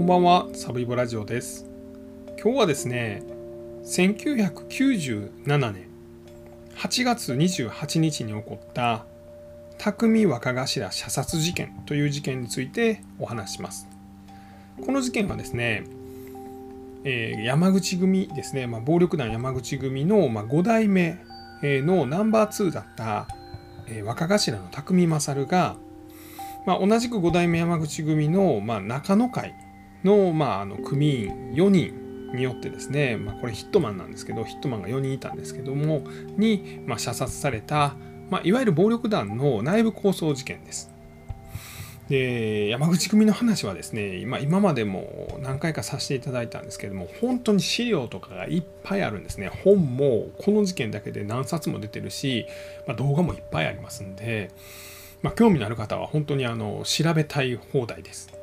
こんばんは、サブイボラジオです。今日はですね、1997年8月28日に起こった匠若頭射殺事件という事件についてお話します。この事件はですね、えー山口組ですね、まあ、暴力団山口組の、まあ、5代目のナンバー2だった、えー若頭の匠勝が、まあ、同じく5代目山口組の、まあ、中野会の,、まああの組員4人によってですね、まあ、これヒットマンなんですけどヒットマンが4人いたんですけどもに、まあ、射殺された、まあ、いわゆる暴力団の内部抗争事件です。で山口組の話はですね今今までも何回かさせていただいたんですけども本当に資料とかがいっぱいあるんですね本もこの事件だけで何冊も出てるし、まあ、動画もいっぱいありますんで、まあ、興味のある方は本当にあの調べたい放題です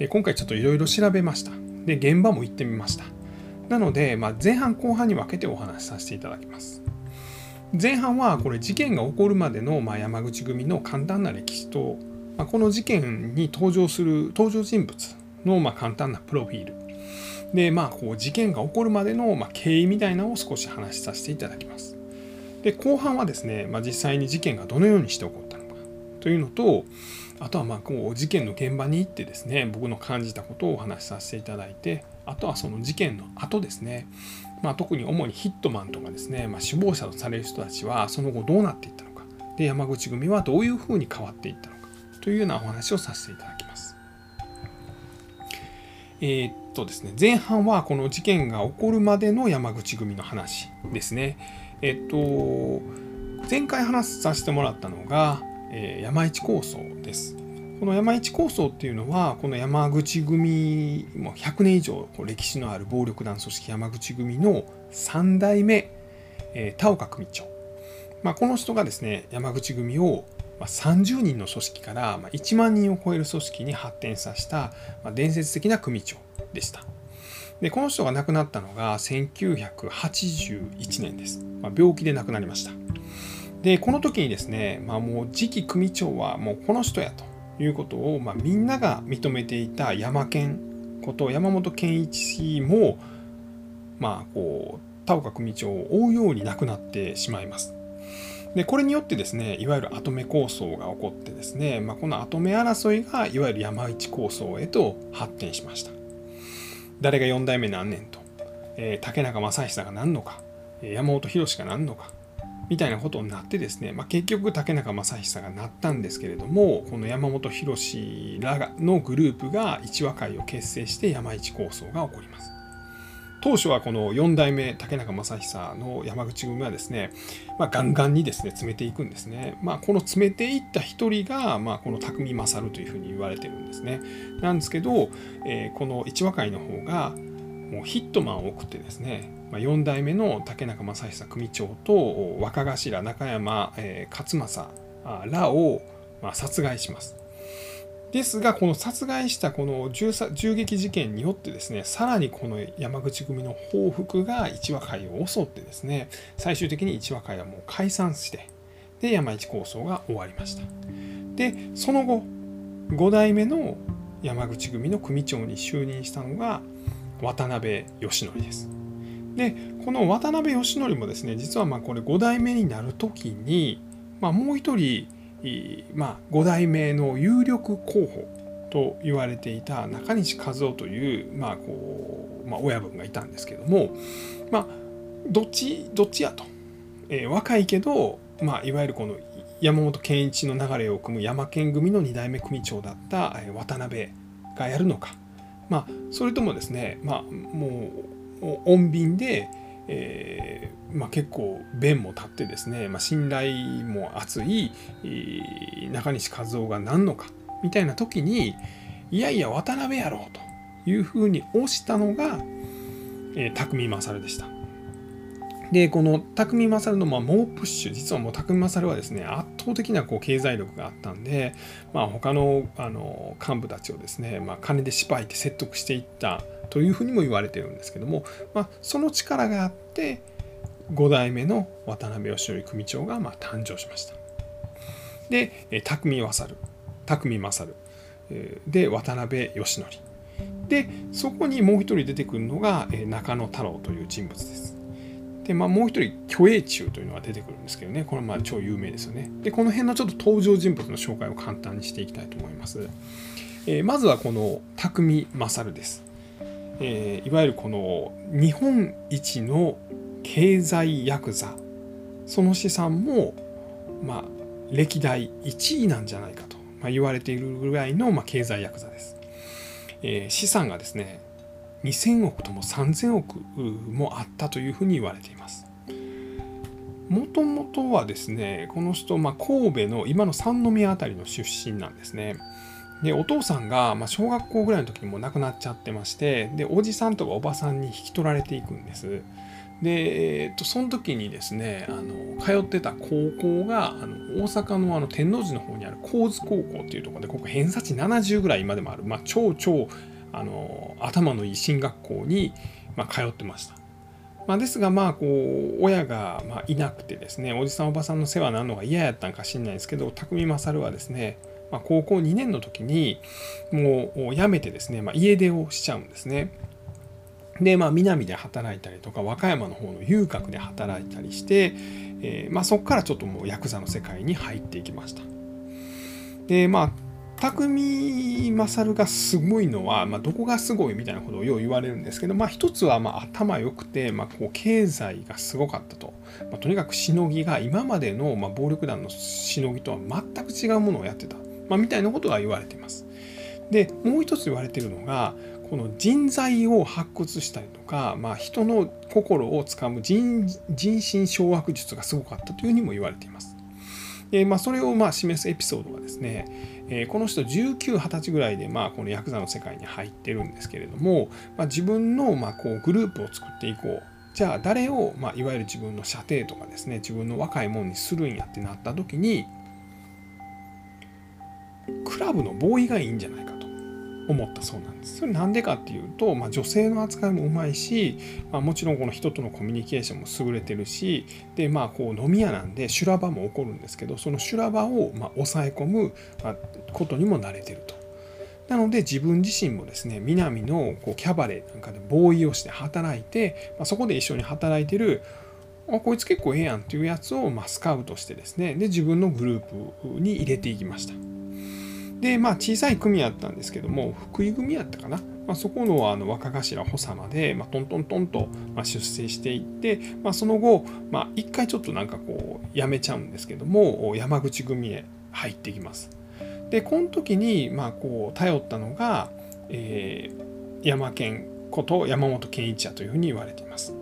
で今回ちょっといろいろ調べました。で現場も行ってみました。なので、まあ、前半後半に分けてお話しさせていただきます。前半はこれ事件が起こるまでの、まあ、山口組の簡単な歴史とまあ、この事件に登場する登場人物のまあ簡単なプロフィール。でまあこう事件が起こるまでのまあ経緯みたいなのを少し話しさせていただきます。で後半はですね、まあ、実際に事件がどのようにして起こったのかというのとあとはまあこう事件の現場に行ってですね僕の感じたことをお話しさせていただいてあとはその事件の後ですね、まあ、特に主にヒットマンとかですね、まあ、首謀者とされる人たちはその後どうなっていったのかで山口組はどういうふうに変わっていったのかというようなお話をさせていただきます。えーっとですね、前半はこの事件が起こるまでの山口組の話ですね。えっと、前回話させてもらったのが、えー山一構想です。この山一構想っていうのは、この山口組、もう100年以上歴史のある暴力団組織山口組の3代目、えー田岡組長。まあ、この人がですね、山口組をまあ30人の組織からまあ1万人を超える組織に発展させた伝説的な組長でした。でこの人が亡くなったのが1981年です。まあ、病気で亡くなりました。でこの時にですね、まあ、もう次期組長はもうこの人やということを、まあ、みんなが認めていた山健こと山本健一氏もまあこう田岡組長を追うように亡くなってしまいます。でこれによってですねいわゆる跡目構想が起こってですね、まあ、この跡目争いがいわゆる山一構想へと発展しました誰が4代目何年と、えー竹中正久が何のか山本博が何のかみたいなことになってですね、まあ、結局竹中正久がなったんですけれどもこの山本博らのグループが一和会を結成して山一構想が起こります当初はこの4代目竹中正久の山口組はですね、まあ、ガンガンにですね詰めていくんですね。まあ、この詰めていった一人が、まあ、この匠勝というふうに言われてるんですね。なんですけど、えーこの一和会の方がもうヒットマンを送ってですね、まあ、4代目の竹中正久組長と若頭中山、えー勝正あらを、まあ、殺害します。ですがこの殺害したこの銃銃撃事件によってですねさらにこの山口組の報復が一和会を襲ってですね最終的に一和会はもう解散してで山一構想が終わりましたでその後5代目の山口組の組長に就任したのが渡辺義則ですでこの渡辺義則もですね実はまあこれ5代目になる時に、まあ、もう一人まあ、5代目の有力候補と言われていた中西和夫という、まあこうまあ、親分がいたんですけども、まあ、どっちどっちやと、えー若いけど、まあ、いわゆるこの山本健一の流れを組む山県組の2代目組長だった渡辺がやるのか、まあ、それともですね、まあ、もう穏便で、えーまあ、結構弁も立ってですね、まあ、信頼も厚い中西和夫が何のかみたいな時にいやいや渡辺やろうというふうに推したのが、えー、匠勝でした。でこの匠勝のまあ猛プッシュ実はもう匠勝はですね圧倒的なこう経済力があったんで、まあ、他のあの幹部たちをですね、まあ、金で縛いて説得していったというふうにも言われてるんですけども、まあ、その力があって5代目の渡辺義則組長がまあ誕生しました。で、えー匠勝匠勝で渡辺義則でそこにもう一人出てくるのが、中野太郎という人物です。で、まあ、もう一人、虚栄中というのが出てくるんですけどね、これはまあ超有名ですよね。で、この辺のちょっと登場人物の紹介を簡単にしていきたいと思います。えー、まずはこの匠勝です。えー、いわゆるこの日本一の経済ヤクザ、その資産も、まあ、歴代1位なんじゃないかと、ま、言われているぐらいの、ま、経済ヤクザです。え、資産がですね2000億とも3000億もあったというふうに言われています。もともとはですねこの人、まあ、神戸の今の三宮辺りの出身なんですね。でお父さんが、まあ、小学校ぐらいの時にも亡くなっちゃってましてでおじさんとかおばさんに引き取られていくんです。で、えー、っとその時にですねあの通ってた高校があの大阪のあの天王寺の方にある高津高校っていうところでここ偏差値70ぐらい今でもある、まあ、超超あの頭のいい進学校に、まあ、通ってました。まあ、ですがまあこう親がまあいなくてですねおじさんおばさんの世話になのが嫌やったんか知んないですけど匠勝はですね、まあ、高校2年の時にもう辞めてですね、まあ、家出をしちゃうんですね。で、まあ、南で働いたりとか、和歌山の方の遊郭で働いたりして、えー、まあ、そこからちょっともうヤクザの世界に入っていきました。で、まあ、匠勝がすごいのは、まあ、どこがすごいみたいなことをよう言われるんですけど、まあ、一つはまあ頭良くて、まあ、こう経済がすごかったと、まあ、とにかくしのぎが今までのまあ暴力団のしのぎとは全く違うものをやってた、まあ、みたいなことが言われています。でもう一つ言われているのがこの人材を発掘したりとか、まあ、人の心をつかむ人心掌握術がすごかったというふうにも言われています。でまあ、それをまあ示すエピソードがですね、えー、この人19、20歳ぐらいでまあこのヤクザの世界に入ってるんですけれども、まあ、自分のまあこうグループを作っていこう。じゃあ誰を、まあ、いわゆる自分の射程とかですね自分の若いもんにするんやってなった時にクラブのボーイがいいんじゃないか思ったそうなんです。それなんでかっていうと、まあ、女性の扱いもうまいし、まあ、もちろんこの人とのコミュニケーションも優れてるしでまあこう飲み屋なんで修羅場も起こるんですけどその修羅場をま抑え込むことにも慣れてると。なので自分自身もですね南のこうキャバレーなんかでボーイをして働いて、まあ、そこで一緒に働いてるあこいつ結構ええやんっていうやつをまスカウトしてですねで自分のグループに入れていきました。で、まあ、小さい組やったんですけども、福井組やったかな。まあ、そこのあの若頭補佐まで、まあ、トントントンと出世していって、まあ、その後、まあ、一回ちょっとなんかこう、辞めちゃうんですけども、山口組へ入っていきます。で、この時に、まあ、こう、頼ったのが、えー、山県こと山本健一やというふうに言われています。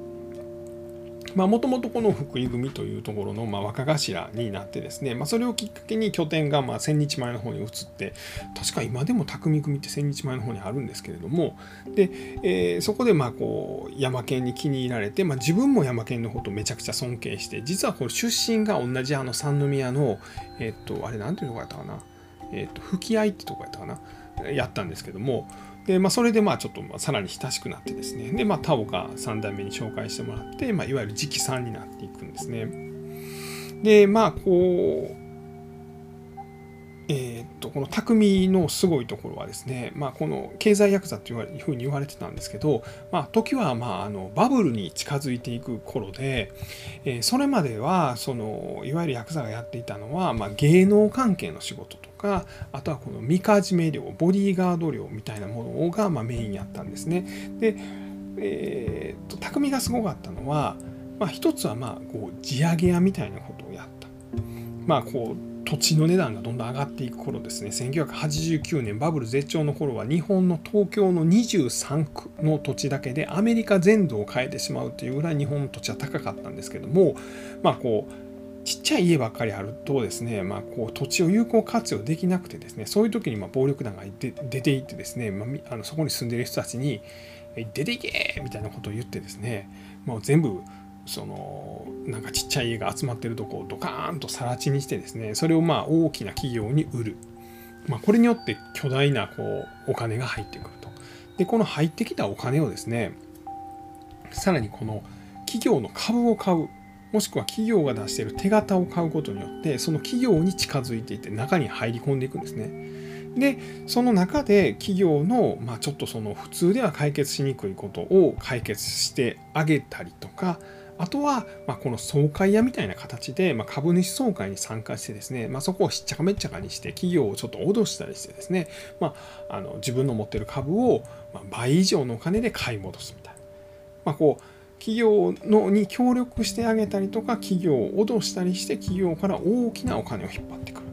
もともとこの福井組というところのま若頭になってですね、まあ、それをきっかけに拠点がまあ千日前の方に移って確か今でも匠組って千日前の方にあるんですけれどもで、えー、そこでまあこう山県に気に入られて、まあ、自分も山県のことめちゃくちゃ尊敬して実はこれ出身が同じあの三宮のえっ、とあれなんていうとこやったかなえっ、と吹き合いってとこやったかなやったんですけどもで、まあ、それでまあちょっとさらに親しくなってですね、で、まあ、田岡3代目に紹介してもらって、まあ、いわゆる直参になっていくんですね。で、まあ、こう、えー、っとこの匠のすごいところはですね、まあ、この経済ヤクザというふうに言われてたんですけど、まあ、時はまああのバブルに近づいていく頃で、えー、それまではそのいわゆるヤクザがやっていたのは、まあ、芸能関係の仕事とかあとはこのみかじめ料ボディーガード料みたいなものがまメインやったんですね。で、えー、と匠がすごかったのは、まあ、一つはまあこう地上げ屋みたいなことをやった。まあこう土地の値段がどんどん上がっていく頃ですね1989年バブル絶頂の頃は日本の東京の23区の土地だけでアメリカ全土を変えてしまうというぐらい日本の土地は高かったんですけどもまあこうちっちゃい家ばっかりあるとですね、まあ、こう土地を有効活用できなくてですねそういう時にま暴力団が出ていってですね、まあ、あのそこに住んでる人たちに「出ていけ!」みたいなことを言ってですねもう全部そのなんかちっちゃい家が集まってるとこをドカーンと更地にしてですねそれをまあ大きな企業に売る、まあ、これによって巨大なこうお金が入ってくるとでこの入ってきたお金をですねさらにこの企業の株を買うもしくは企業が出している手形を買うことによってその企業に近づいていって中に入り込んでいくんですねでその中で企業の、まあ、ちょっとその普通では解決しにくいことを解決してあげたりとかあとは、まあ、この総会屋みたいな形で、まあ、株主総会に参加してですね、まあ、そこをしっちゃかめっちゃかにして企業をちょっと脅したりしてですね、まあ、あの自分の持ってる株を倍以上のお金で買い戻すみたいな。まあ、こう企業のに協力してあげたりとか企業を脅したりして企業から大きなお金を引っ張ってくる。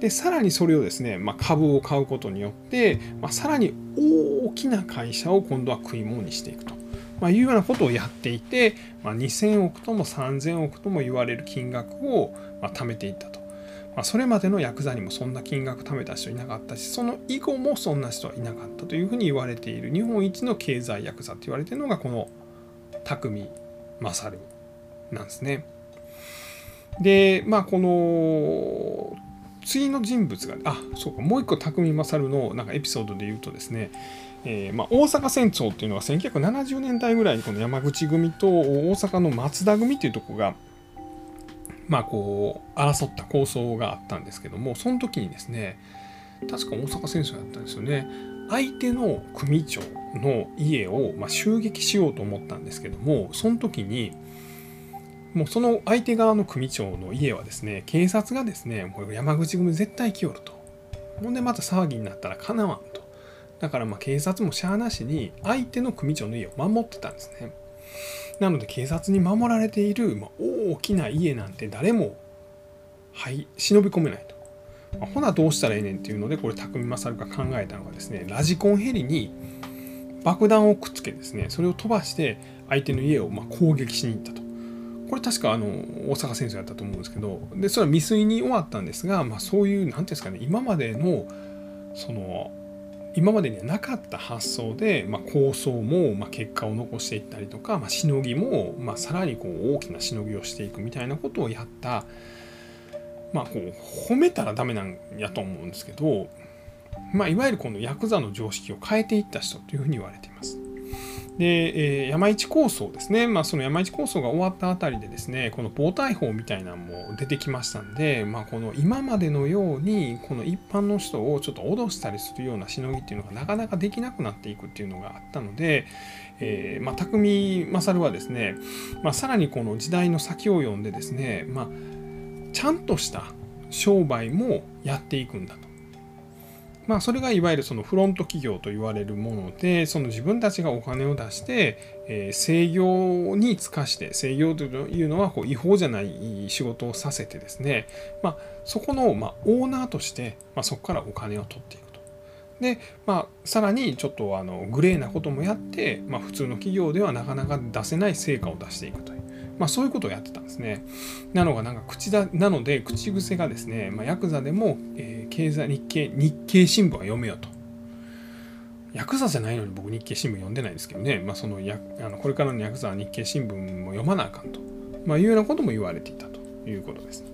でさらにそれをですね、まあ、株を買うことによって、まあ、さらに大きな会社を今度は食い物にしていくと。まあ、いうようなことをやっていて、まあ、2000億とも3000億とも言われる金額を、ま、貯めていったと。ま、それまでのヤクザにもそんな金額貯めた人いなかったしその以後もそんな人はいなかったというふうに言われている日本一の経済ヤクザと言われているのがこの匠勝なんですね。でまあこの次の人物があそうかもう一個匠勝のなんかエピソードで言うとですね、えー、まあ、大阪戦争っていうのは1970年代ぐらいにこの山口組と大阪の松田組っていうとこがまあこう争った構想があったんですけどもその時にですね確か大阪戦争やったんですよね相手の組長の家を、ま、襲撃しようと思ったんですけどもその時にもうその相手側の組長の家はですね警察がですねもう山口組絶対来よると。ほんでまた騒ぎになったらかなわんと。だからま警察もしゃあなしに相手の組長の家を守ってたんですね。なので警察に守られている、ま、大きな家なんて誰も、はい、忍び込めないと、ほなどうしたらええねんっていうのでこれ匠勝が考えたのがですねラジコンヘリに爆弾をくっつけですねそれを飛ばして相手の家をま攻撃しに行ったと。これ確かあの大阪戦争やったと思うんですけどでそれは未遂に終わったんですが、まあ、そういう何ていうんですかね今までのその今までにはなかった発想で、まあ、構想も、ま結果を残していったりとか、まあ、しのぎも、まあ、さらにこう大きなしのぎをしていくみたいなことをやったまあこう褒めたらダメなんやと思うんですけど、まあ、いわゆるこのヤクザの常識を変えていった人というふうに言われています。で、えー、山一構想ですね、まあ、その山一構想が終わったあたりでですね、この暴対法みたいなのも出てきましたんで、まあ、この今までのように、この一般の人をちょっと脅したりするようなしのぎっていうのがなかなかできなくなっていくっていうのがあったので、えー、まあ、匠勝はですね、まあ、さらにこの時代の先を読んでですね、まあ、ちゃんとした商売もやっていくんだと。まあそれがいわゆるそのフロント企業と言われるものでその自分たちがお金を出して、え、制御につかして制御というのはこう違法じゃない仕事をさせてですね、まあ、そこのまあオーナーとして、まあ、そこからお金を取っていくと。で、まあ、さらにちょっとあのグレーなこともやって、まあ、普通の企業ではなかなか出せない成果を出していくと。まあ、そういうことをやってたんですね。なのがなんか口だなので口癖がですね、まあ、ヤクザでも、えー、経済日経日経新聞は読めよと。ヤクザじゃないのに僕日経新聞読んでないですけどね、まあ、そのやあのこれからのヤクザは日経新聞も読まなあかんと、まあ、いうようなことも言われていたということです。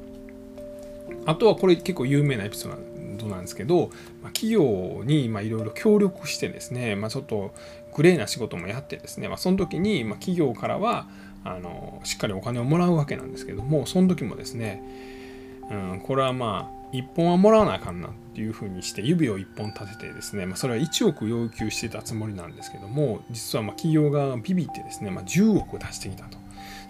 あとはこれ結構有名なエピソードなんですけど、まあ、企業にいろいろ協力してですね、まあ、ちょっとグレーな仕事もやってですね、まあ、その時にまあ企業からはあのしっかりお金をもらうわけなんですけどもその時もですね、うん、これはまあ1本はもらわなあかんなっていうふうにして指を1本立ててですね、まあ、それは1億要求してたつもりなんですけども実はま企業がビビってですね、まあ、10億出してきたと。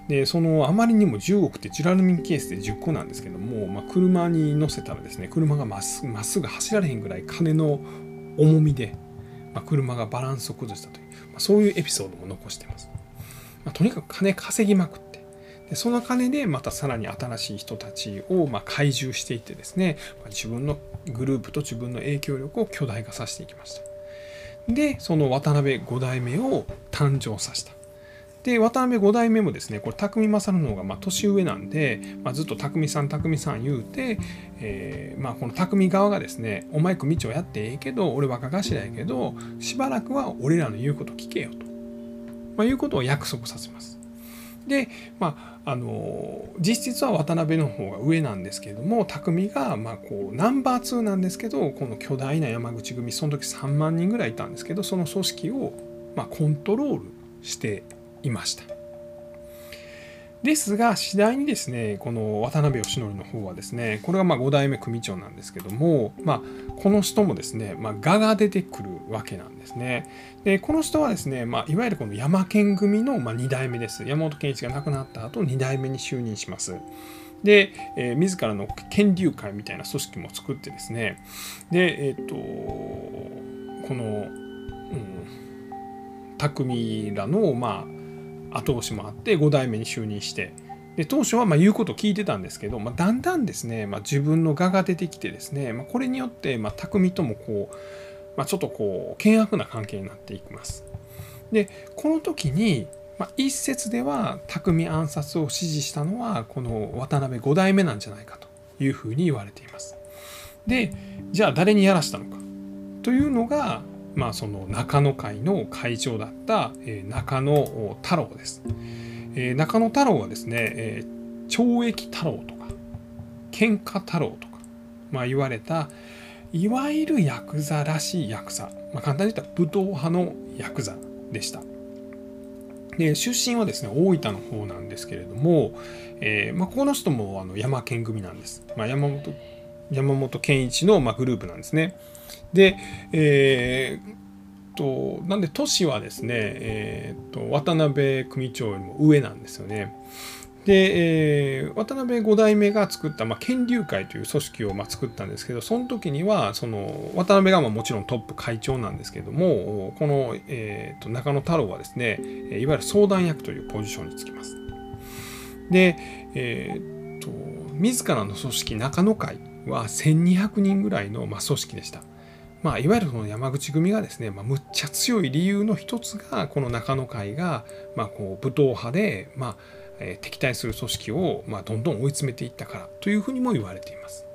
でそのあまりにも10億ってジュラルミンケースで10個なんですけども、まあ、車に乗せたらですね車がまっすぐ走られへんぐらい金の重みで、まあ、車がバランスを崩したという、まあ、そういうエピソードも残してます。まあ、とにかく金稼ぎまくってでその金でまたさらに新しい人たちをま怪獣していってですね、まあ、自分のグループと自分の影響力を巨大化させていきました。でその渡辺5代目を誕生させた。で渡辺5代目もですねこれ匠勝の方がま年上なんで、まあ、ずっと匠さん匠さん言うて、えー、まあ、この匠側がですねお前組長やってええけど俺若頭やけどしばらくは俺らの言うこと聞けよと。まあ、いうことを約束させます。で、まあ、あの実質は渡辺の方が上なんですけれども匠がまあこうナンバー2なんですけどこの巨大な山口組その時3万人ぐらいいたんですけどその組織をまコントロールしていました。ですが次第にですねこの渡辺義則の方はですねこれがま5代目組長なんですけども、まあ、この人もですね、まあ、我が出てくるわけなんですね。でこの人はですね、まあ、いわゆるこの山県組のま2代目です。山本健一が亡くなった後2代目に就任します。で、えー、自らの剣竜会みたいな組織も作ってですねでえっ、とこの、うん、匠らのまあ後押しもあって5代目に就任してで当初はま言うこと聞いてたんですけど、まあ、だんだんですね、まあ、自分の我が出てきてですね、まあ、これによってま匠ともこう、まちょっとこう険悪な関係になっていきます。でこの時に、ま一説では匠暗殺を指示したのはこの渡辺5代目なんじゃないかというふうに言われています。でじゃあ誰にやらしたのかというのがまあ、その中野会の会長だった、え中野太郎です。え中野太郎はですね、え懲役太郎とか喧嘩太郎とか、まあ、言われたいわゆるヤクザらしいヤクザ、まあ、簡単に言ったら武闘派のヤクザでした。で出身はですね大分の方なんですけれども、えーまあ、この人もあの山県組なんです。まあ、山本山本健一の、まあ、グループなんですね。で、えー、となんで都市はですね、えー、と渡辺組長よりも上なんですよね。で、えー、渡辺五代目が作った、まあ、剣竜会という組織を、まあ、作ったんですけどその時にはその渡辺がまあもちろんトップ会長なんですけどもこの、えー、と中野太郎はですねいわゆる相談役というポジションにつきます。で、えー、と自らの組織中野会は1200人ぐらいの、ま、組織でした。まあ、いわゆるこの山口組がですね、まあ、むっちゃ強い理由の一つがこの中野会が、まあ、こう武闘派で、まあえー、敵対する組織を、まあ、どんどん追い詰めていったからというふうにも言われています。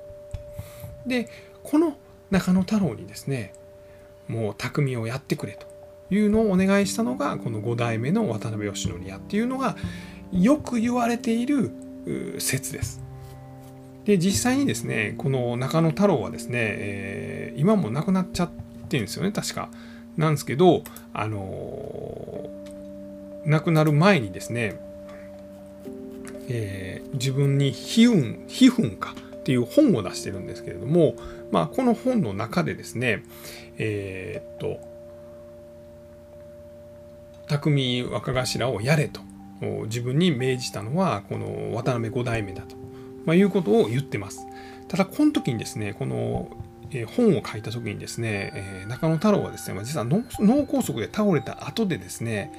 でこの中野太郎にですねもう匠をやってくれというのをお願いしたのがこの5代目の渡辺義則やっていうのがよく言われている説です。で実際にですねこの中野太郎はですね、えー、今も亡くなっちゃってるんですよね確か。なんですけどあのー、亡くなる前にですね、えー、自分に「悲運」「悲運か」っていう本を出してるんですけれども、まあ、この本の中でですねえー、っと匠若頭をやれと自分に命じたのはこの渡辺五代目だとまあ、いうことを言ってます。ただ、この時にですね、この、本を書いた時にですね、中野太郎はですね、実は脳梗塞で倒れた後でですね、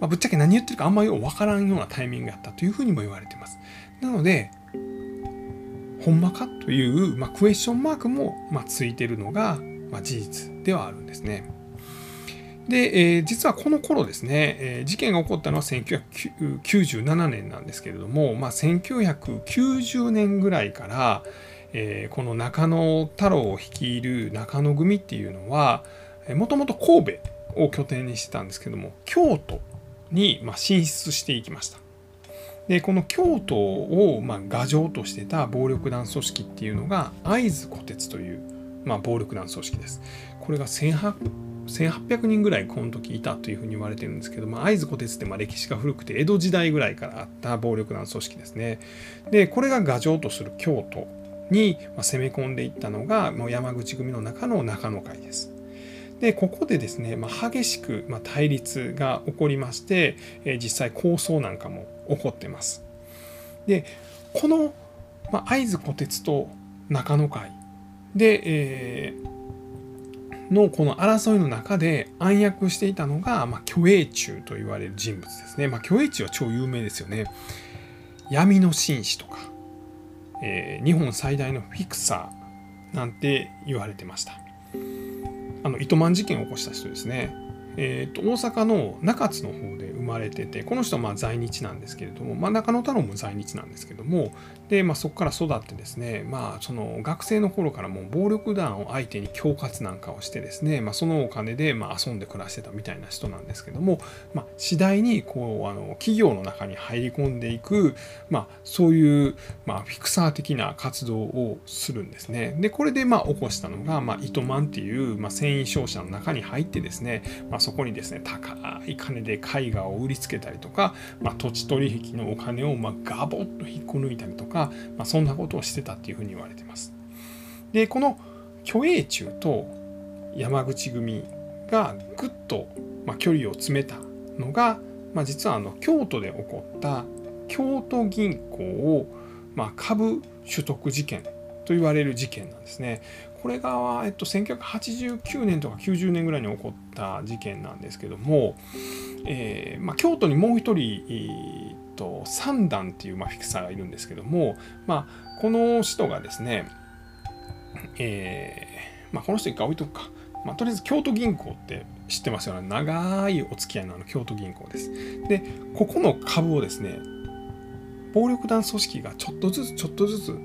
まあ、ぶっちゃけ何言ってるかあんまりようわからんようなタイミングやったというふうにも言われてます。なので、ほんまかという、まあ、クエスチョンマークも、ま、ついてるのが、まあ、事実ではあるんですね。で、えー、実はこの頃ですね、えー、事件が起こったのは1997年なんですけれども、まあ、1990年ぐらいから、えー、この中野太郎を率いる中野組っていうのはもともと神戸を拠点にしてたんですけども京都にま進出していきました。でこの京都をま牙城としてた暴力団組織っていうのが会津虎鉄という、ま、暴力団組織です。これが1800人ぐらいこの時いたというふうに言われてるんですけど、まあ、会津虎鉄ってま歴史が古くて江戸時代ぐらいからあった暴力団組織ですね。でこれが牙城とする京都に攻め込んでいったのがもう山口組の中の中野会です。でここでですね、まあ、激しく、対立が起こりまして、え実際抗争なんかも起こってます。でこの、ま会津虎鉄と中野会で、えーのこの争いの中で暗躍していたのが、まあ、虚栄中と言われる人物ですね。まあ、虚栄中は超有名ですよね。闇の紳士とか、えー、日本最大のフィクサーなんて言われてました。あの糸満事件を起こした人ですね。えーと、大阪の中津の方で生まれててこの人はまあ在日なんですけれども、まあ、中野太郎も在日なんですけどもで、まあ、そこから育ってですね、まあ、その学生の頃からもう暴力団を相手に恐喝なんかをしてですね、まあ、そのお金でまあ遊んで暮らしてたみたいな人なんですけども、まあ、次第にこうあの企業の中に入り込んでいく、まあ、そういう、まあ、フィクサー的な活動をするんですね。でこれでまあ起こしたのが、まあ、糸満っていう、まあ、繊維商社の中に入ってですね、まあ、そこにですね高い金で絵画を売りつけたりとか、まあ、土地取引のお金をまあガボッと引っこ抜いたりとか、まあ、そんなことをしてたっていうふうに言われてます。でこの虚栄中と山口組がぐっと、まあ距離を詰めたのが、まあ、実はあの京都で起こった京都銀行を、まあ株取得事件と言われる事件なんですね。これが、えっと、1989年とか90年ぐらいに起こった事件なんですけども、えーまあ、京都にもう一人、えー、と三段っていう、まあ、フィクサーがいるんですけども、まあ、この人がですね、えーまあ、この人一回置いとくか。まあ、とりあえず京都銀行って知ってますよね。長いお付き合いのあの京都銀行です。で、ここの株をですね、暴力団組織がちょっとずつちょっとずつ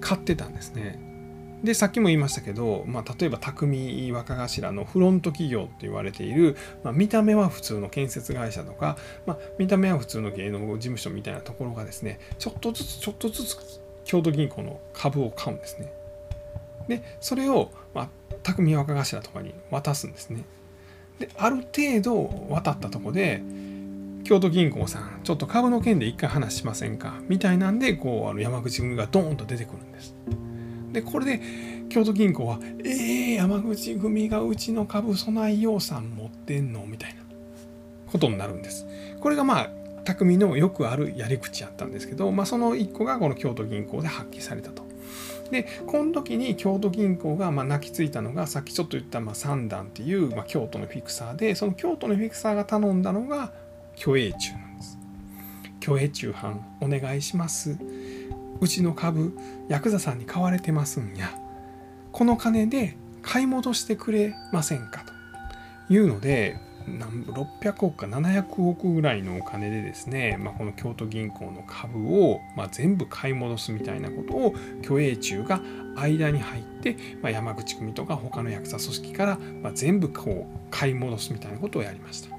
買ってたんですね。でさっきも言いましたけど、まあ、例えば匠若頭のフロント企業って言われている、まあ、見た目は普通の建設会社とか、まあ、見た目は普通の芸能事務所みたいなところがですねちょっとずつちょっとずつ京都銀行の株を買うんですね。でそれを、まあ、匠若頭とかに渡すんですね。である程度渡ったとこで京都銀行さん、ちょっと株の件で一回話しませんか？みたいなんで、こう、あの山口組がドーンと出てくるんです。で、これで、京都銀行は、えー、山口組がうちの株備え養蚕持ってんのみたいなことになるんです。これがまあ、匠のよくあるやり口やったんですけど、まあ、その一個がこの京都銀行で発揮されたと。でこの時に京都銀行がま泣きついたのがさっきちょっと言ったまあ三段っていうま京都のフィクサーでその京都のフィクサーが頼んだのが虚栄中なんです虚栄中藩お願いしますうちの株ヤクザさんに買われてますんやこの金で買い戻してくれませんかというので600億か700億ぐらいのお金でですね、まあ、この京都銀行の株を、まあ、全部買い戻すみたいなことを虚栄中が間に入って、まあ、山口組とか他のヤクザ組織から、ま、全部こう買い戻すみたいなことをやりました。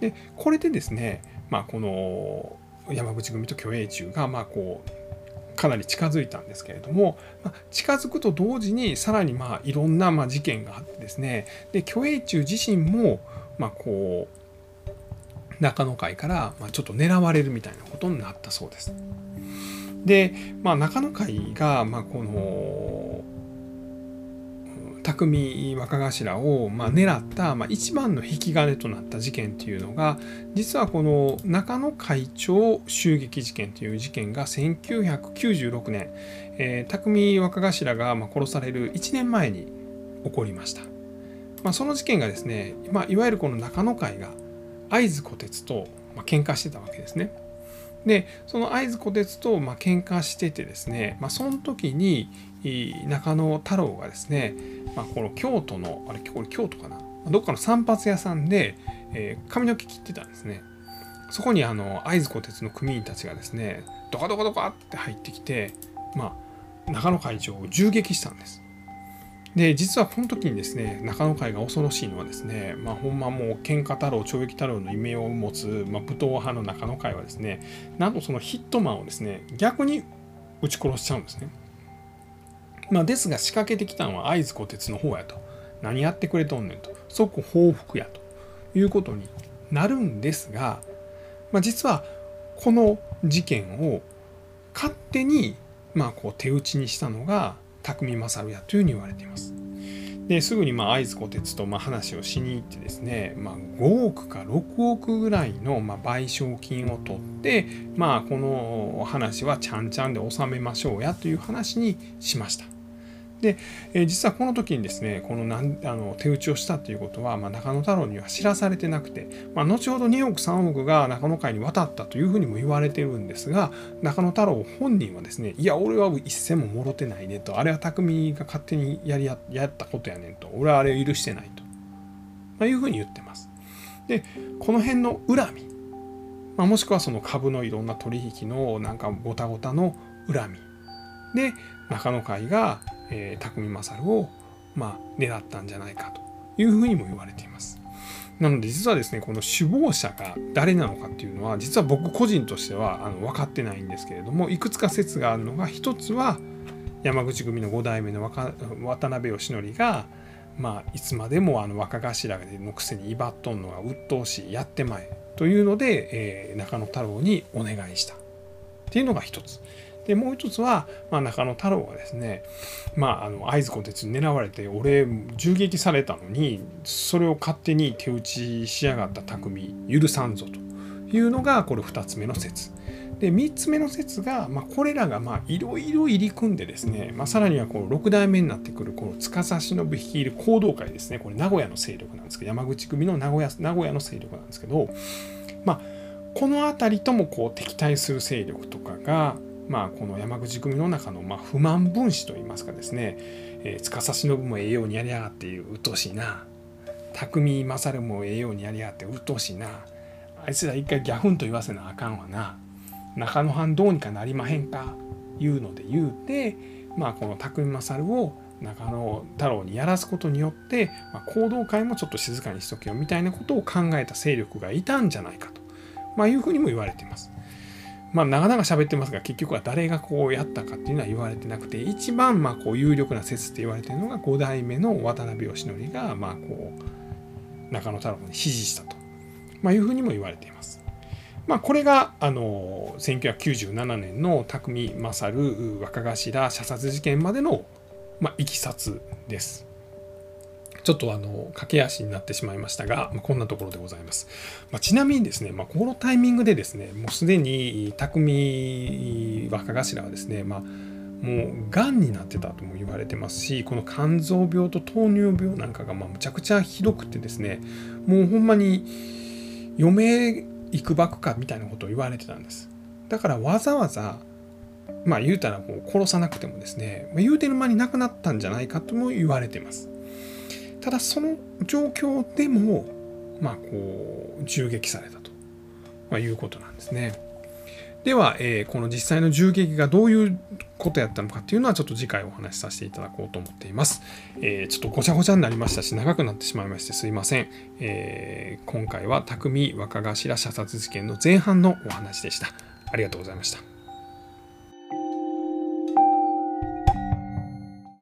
でこれでですね、まあ、この山口組と虚栄中がまあこうかなり近づいたんですけれども、まあ、近づくと同時にさらにまあいろんなまあ事件があってですねで虚栄中自身もまあこう中野会からまあちょっと狙われるみたいなことになったそうです。で、まあ、中野会がまあこの匠若頭をま狙った、まあ一番の引き金となった事件っていうのが実はこの中野会長襲撃事件という事件が1996年、えー、匠若頭がま殺される1年前に起こりました。まあ、その事件がですね、まあ、いわゆるこの中野会が会津虎鉄とま喧嘩してたわけですね。でその会津虎鉄とま喧嘩しててですね、まあ、その時に中野太郎がですねまあ、この京都の、あれ、これ京都かな？どっかの散髪屋さんで、えー、髪の毛切ってたんですね。そこにあの会津虎鉄の組員たちがですね、ドカドカドカって入ってきて、まあ、中野会長を銃撃したんです。で、実はこの時にですね、中野会が恐ろしいのはですね、まあ、ほんまもう喧嘩太郎、懲役太郎の異名を持つ、まあ、武闘派の中野会はですね、なんとそのヒットマンをですね、逆に撃ち殺しちゃうんですね。まあ、ですが仕掛けてきたのは会津虎鉄の方やと。何やってくれとんねんと。即報復やということになるんですが、まあ、実はこの事件を勝手にまあこう手打ちにしたのが匠勝やというふうに言われています。ですぐに会津虎鉄とまあ話をしに行ってですね、まあ、5億か6億ぐらいのまあ賠償金を取って、まあ、この話はちゃんちゃんで収めましょうやという話にしました。で、えー、実はこの時にですね、このなんあの手打ちをしたということは、まあ、中野太郎には知らされてなくて、まあ、後ほど2億3億が中野会に渡ったというふうにも言われてるんですが、中野太郎本人はですね、いや、俺は一銭ももろてないねと、あれは匠が勝手にやりややったことやねんと、俺はあれを許してないと、まあ、いうふうに言ってます。で、この辺の恨み、まあ、もしくはその株のいろんな取引のなんかごたごたの恨みで中野会がえー、匠勝を、まあ、狙ったんじゃないかというふうにも言われています。なので実はですねこの首謀者が誰なのかっていうのは実は僕個人としてはあの分かってないんですけれどもいくつか説があるのが一つは山口組の5代目の渡辺義則が、まあ、いつまでもあの若頭のくせに威張っとんのが鬱陶しいやってまえというので、えー、中野太郎にお願いしたっていうのが一つ。でもう一つは、まあ、中野太郎がですね、まあ、あの会津小鉄に狙われて俺銃撃されたのにそれを勝手に手打ちしやがった匠許さんぞというのがこれ2つ目の説。で3つ目の説が、まあ、これらがいろいろ入り組んでですね、まあ、さらにはこう6代目になってくるこの司忍率いる行動会ですねこれ名古屋の勢力なんですけど山口組の名古屋名古屋の勢力なんですけど、まあ、この辺りともこう敵対する勢力とかがまあ、この山口組の中のま不満分子といいますかですね、えー、司忍もええようにやりやがっていう鬱陶しいな。匠勝もええようにやりやがって鬱陶しいな。あいつら一回ギャフンと言わせなあかんわな。中野藩どうにかなりまへんか。いうので言うて、まあ、この匠勝を中野太郎にやらすことによって、まあ、行動会もちょっと静かにしとけよみたいなことを考えた勢力がいたんじゃないかと、まあ、いうふうにも言われています。まあ、長々喋ってますが、結局は誰がこうやったかっていうのは言われてなくて、一番まあこう有力な説って言われてるのが5代目の渡辺義則が、まあこう、中野太郎に支持したと、まあ、いうふうにも言われています。まあ、これが、あの、1997年の匠勝若頭射殺事件までの、まあ、いきさつです。ちょっとあの駆け足になってしまいましたが、まあ、こんなところでございます。まあ、ちなみにですね、まあ、このタイミングでですね、もうすでに匠若頭はですね、まあ、もうがんになってたとも言われてますしこの肝臓病と糖尿病なんかがまあむちゃくちゃひどくてですねもうほんまに余命いくばくかみたいなことを言われてたんですだからわざわざまあ言うたらこう殺さなくてもですねま言うてる間に亡くなったんじゃないかとも言われてますただその状況でも、まあ、こう銃撃されたと、まあ、いうことなんですね。では、えー、この実際の銃撃がどういうことやったのかっていうのはちょっと次回お話しさせていただこうと思っています。えー、ちょっとごちゃごちゃになりましたし長くなってしまいましてすいません。えー、今回は匠若頭射殺事件の前半のお話でした。ありがとうございました。